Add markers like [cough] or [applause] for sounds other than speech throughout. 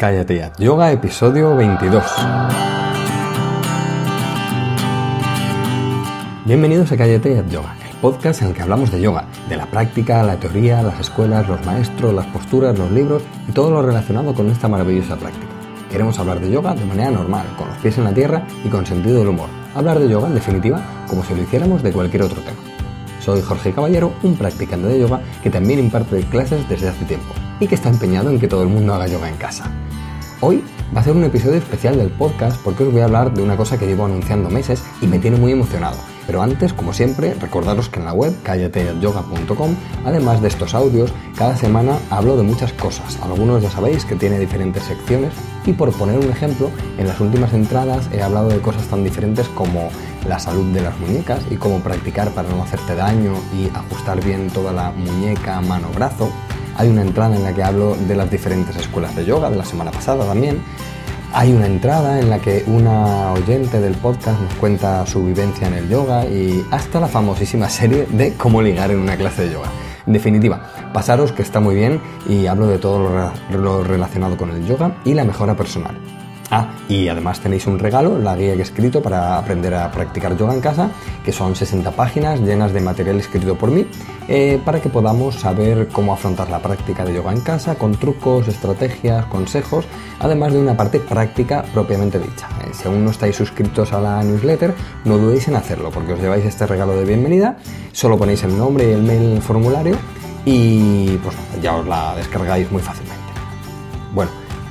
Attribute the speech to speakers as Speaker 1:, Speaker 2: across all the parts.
Speaker 1: Cállate. Yoga episodio 22. Bienvenidos a Cállate ya Yoga, el podcast en el que hablamos de yoga, de la práctica, la teoría, las escuelas, los maestros, las posturas, los libros y todo lo relacionado con esta maravillosa práctica. Queremos hablar de yoga de manera normal, con los pies en la tierra y con sentido del humor. Hablar de yoga, en definitiva, como si lo hiciéramos de cualquier otro tema. Soy Jorge Caballero, un practicante de yoga que también imparte clases desde hace tiempo y que está empeñado en que todo el mundo haga yoga en casa. Hoy va a ser un episodio especial del podcast porque os voy a hablar de una cosa que llevo anunciando meses y me tiene muy emocionado. Pero antes, como siempre, recordaros que en la web callateyoga.com, además de estos audios, cada semana hablo de muchas cosas. Algunos ya sabéis que tiene diferentes secciones y por poner un ejemplo, en las últimas entradas he hablado de cosas tan diferentes como la salud de las muñecas y cómo practicar para no hacerte daño y ajustar bien toda la muñeca, mano, brazo hay una entrada en la que hablo de las diferentes escuelas de yoga de la semana pasada también. Hay una entrada en la que una oyente del podcast nos cuenta su vivencia en el yoga y hasta la famosísima serie de cómo ligar en una clase de yoga. En definitiva, pasaros que está muy bien y hablo de todo lo relacionado con el yoga y la mejora personal. Ah, y además tenéis un regalo, la guía que he escrito para aprender a practicar yoga en casa, que son 60 páginas llenas de material escrito por mí, eh, para que podamos saber cómo afrontar la práctica de yoga en casa, con trucos, estrategias, consejos, además de una parte práctica propiamente dicha. Eh, si aún no estáis suscritos a la newsletter, no dudéis en hacerlo, porque os lleváis este regalo de bienvenida, solo ponéis el nombre y el mail en el formulario y pues ya os la descargáis muy fácilmente.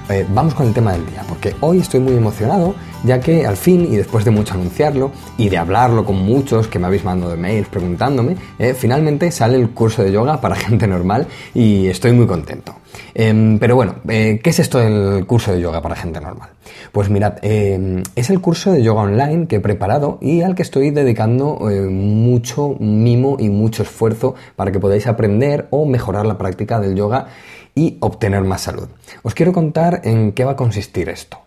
Speaker 1: Eh, vamos con el tema del día, porque hoy estoy muy emocionado, ya que al fin, y después de mucho anunciarlo, y de hablarlo con muchos que me habéis mandado mails preguntándome, eh, finalmente sale el curso de yoga para [laughs] gente normal y estoy muy contento. Em, pero bueno, eh, ¿qué es esto del curso de yoga para gente normal? Pues mirad, em, es el curso de yoga online que he preparado y al que estoy dedicando mucho mimo y mucho esfuerzo para que podáis aprender o mejorar la práctica del yoga y obtener más salud. Os quiero contar en qué va a consistir esto.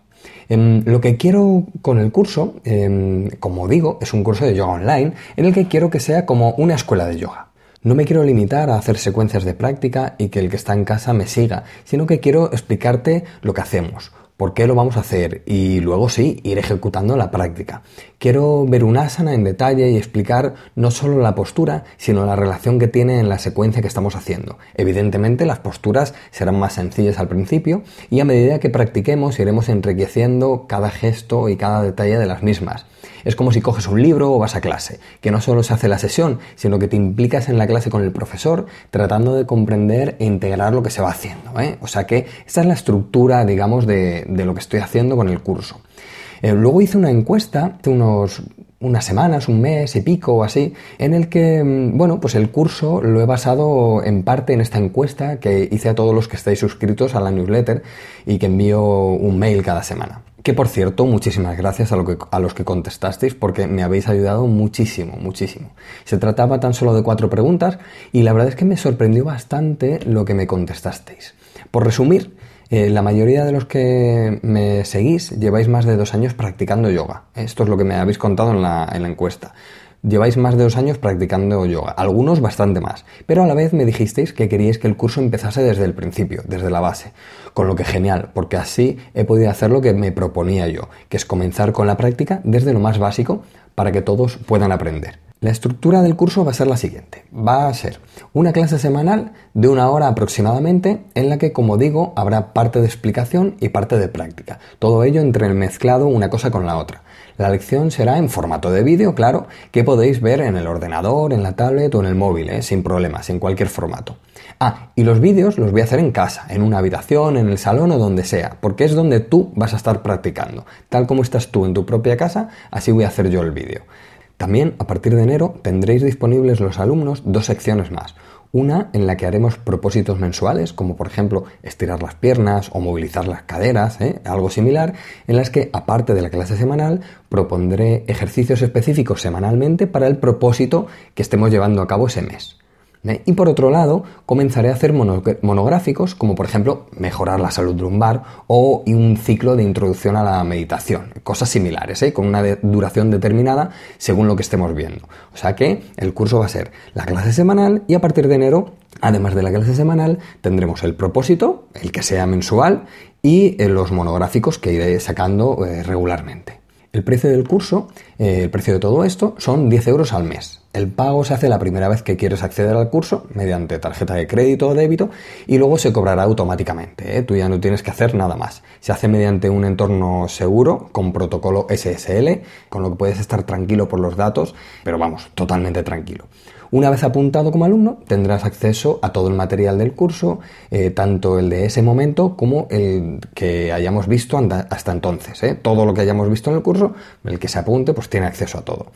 Speaker 1: Em, lo que quiero con el curso, em, como digo, es un curso de yoga online en el que quiero que sea como una escuela de yoga. No me quiero limitar a hacer secuencias de práctica y que el que está en casa me siga, sino que quiero explicarte lo que hacemos, por qué lo vamos a hacer y luego sí, ir ejecutando la práctica. Quiero ver un asana en detalle y explicar no solo la postura, sino la relación que tiene en la secuencia que estamos haciendo. Evidentemente las posturas serán más sencillas al principio y a medida que practiquemos iremos enriqueciendo cada gesto y cada detalle de las mismas. Es como si coges un libro o vas a clase, que no solo se hace la sesión, sino que te implicas en la clase con el profesor tratando de comprender e integrar lo que se va haciendo. ¿eh? O sea que esta es la estructura, digamos, de, lo que estoy haciendo con el curso. Eh, luego hice una encuesta hace unos unas semanas, un mes y pico o así, en el que, mm, bueno, pues el curso lo he basado en parte en esta encuesta que hice a todos los que estáis suscritos a la newsletter y que envío un mail cada semana. Que por cierto, muchísimas gracias a, a, los que contestasteis porque me habéis ayudado muchísimo, muchísimo. Se trataba tan solo de cuatro preguntas y la verdad es que me sorprendió bastante lo que me contestasteis. Por resumir, eh, la mayoría de los que me seguís lleváis más de dos años practicando yoga. Esto es lo que me habéis contado en la encuesta. Lleváis más de dos años practicando yoga, algunos bastante más, pero a la vez me dijisteis que queríais que el curso empezase desde el principio, desde la base, con lo que genial, porque así he podido hacer lo que me proponía yo, que es comenzar con la práctica desde lo más básico para que todos puedan aprender. La estructura del curso va a ser la siguiente. Va a ser una clase semanal de una hora aproximadamente en la que, como digo, habrá parte de explicación y parte de práctica. Todo ello entremezclado una cosa con la otra. La lección será en formato de vídeo, claro, que podéis ver en el ordenador, en la tablet o en el móvil, ¿eh? sin problemas, en cualquier formato. Ah, y los vídeos los voy a hacer en casa, en una habitación, en el salón o donde sea, porque es donde tú vas a estar practicando. Tal como estás tú en tu propia casa, así voy a hacer yo el vídeo. También, a partir de enero, tendréis disponibles los alumnos dos secciones más. Una en la que haremos propósitos mensuales, como por ejemplo estirar las piernas o movilizar las caderas, ¿eh? algo similar, en las que aparte de la clase semanal propondré ejercicios específicos semanalmente para el propósito que estemos llevando a cabo ese mes. ¿Eh? Y por otro lado, comenzaré a hacer monográficos como por ejemplo mejorar la salud lumbar o un ciclo de introducción a la meditación, cosas similares, ¿eh? con una duración determinada según lo que estemos viendo. O sea que el curso va a ser la clase semanal y a partir de enero, además de la clase semanal, tendremos el propósito, el que sea mensual, y eh, los monográficos que iré sacando regularmente. El precio del curso, el precio de todo esto, son 10 euros al mes. El pago se hace la primera vez que quieres acceder al curso mediante tarjeta de crédito o débito y luego se cobrará automáticamente. ¿eh? Tú ya no tienes que hacer nada más. Se hace mediante un entorno seguro con protocolo SSL, con lo que puedes estar tranquilo por los datos, pero vamos, totalmente tranquilo. Una vez apuntado como alumno, tendrás acceso a todo el material del curso, eh, tanto el de ese momento como el que hayamos visto hasta entonces. ¿eh? Todo lo que hayamos visto en el curso, el que se apunte, pues tiene acceso a todo.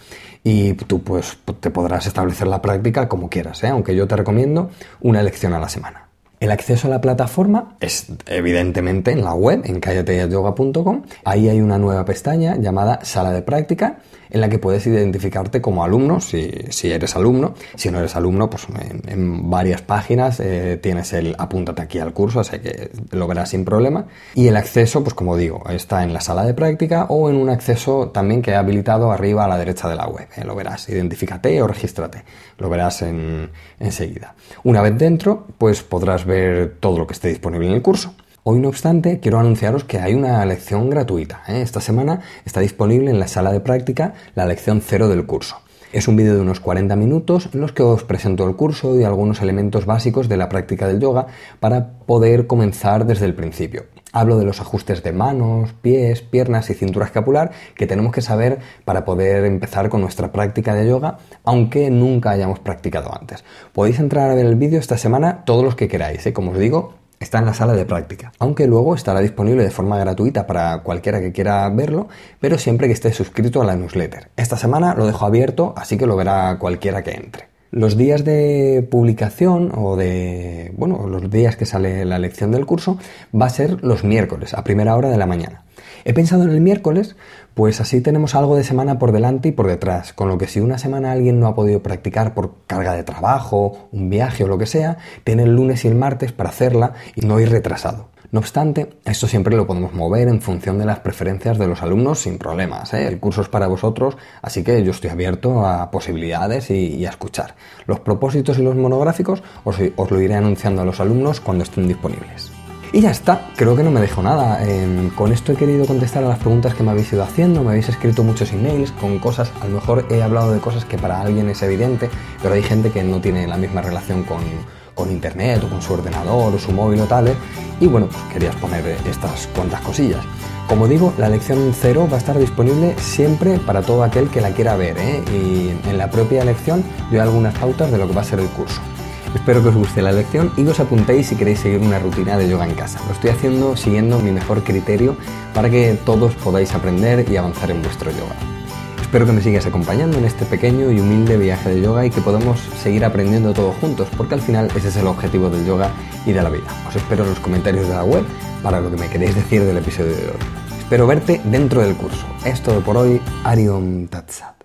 Speaker 1: Y tú pues te podrás establecer la práctica como quieras, ¿eh? aunque yo te recomiendo una lección a la semana. El acceso a la plataforma es evidentemente en la web, en callateyoga.com. Ahí hay una nueva pestaña llamada Sala de Práctica en la que puedes identificarte como alumno, si, eres alumno. Si no eres alumno, pues en, varias páginas eh, tienes el apúntate aquí al curso, así que lo verás sin problema. Y el acceso, pues como digo, está en la sala de práctica o en un acceso también que he habilitado arriba a la derecha de la web. Eh, lo verás, identifícate o regístrate. Lo verás enseguida. Una vez dentro, pues podrás ver todo lo que esté disponible en el curso. Hoy, no obstante, quiero anunciaros que hay una lección gratuita. ¿eh? Esta semana está disponible en la sala de práctica la lección cero del curso. Es un vídeo de unos 40 minutos en los que os presento el curso y algunos elementos básicos de la práctica del yoga para poder comenzar desde el principio. Hablo de los ajustes de manos, pies, piernas y cintura escapular que tenemos que saber para poder empezar con nuestra práctica de yoga, aunque nunca hayamos practicado antes. Podéis entrar a ver el vídeo esta semana todos los que queráis, ¿eh? como os digo, Está en la sala de práctica, aunque luego estará disponible de forma gratuita para cualquiera que quiera verlo, pero siempre que esté suscrito a la newsletter. Esta semana lo dejo abierto, así que lo verá cualquiera que entre. Los días de publicación o de, bueno, los días que sale la lección del curso va a ser los miércoles a primera hora de la mañana. He pensado en el miércoles, pues así tenemos algo de semana por delante y por detrás, con lo que si una semana alguien no ha podido practicar por carga de trabajo, un viaje o lo que sea, tiene el lunes y el martes para hacerla y no ir retrasado. No obstante, esto siempre lo podemos mover en función de las preferencias de los alumnos sin problemas. ¿eh? El curso es para vosotros, así que yo estoy abierto a posibilidades y, a escuchar. Los propósitos y los monográficos os lo iré anunciando a los alumnos cuando estén disponibles. Y ya está, creo que no me dejo nada. Em, con esto he querido contestar a las preguntas que me habéis ido haciendo, me habéis escrito muchos emails con cosas, a lo mejor he hablado de cosas que para alguien es evidente, pero hay gente que no tiene la misma relación con, internet o con su ordenador o su móvil o tal, y bueno, pues querías poner estas cuantas cosillas. Como digo, la lección cero va a estar disponible siempre para todo aquel que la quiera ver, ¿eh? y en la propia lección doy algunas pautas de lo que va a ser el curso. Espero que os guste la lección y os apuntéis si queréis seguir una rutina de yoga en casa. Lo estoy haciendo siguiendo mi mejor criterio para que todos podáis aprender y avanzar en vuestro yoga. Espero que me sigas acompañando en este pequeño y humilde viaje de yoga y que podamos seguir aprendiendo todos juntos, porque al final ese es el objetivo del yoga y de la vida. Os espero en los comentarios de la web para lo que me queréis decir del episodio de hoy. Espero verte dentro del curso. Es todo por hoy. Arion Tatsa.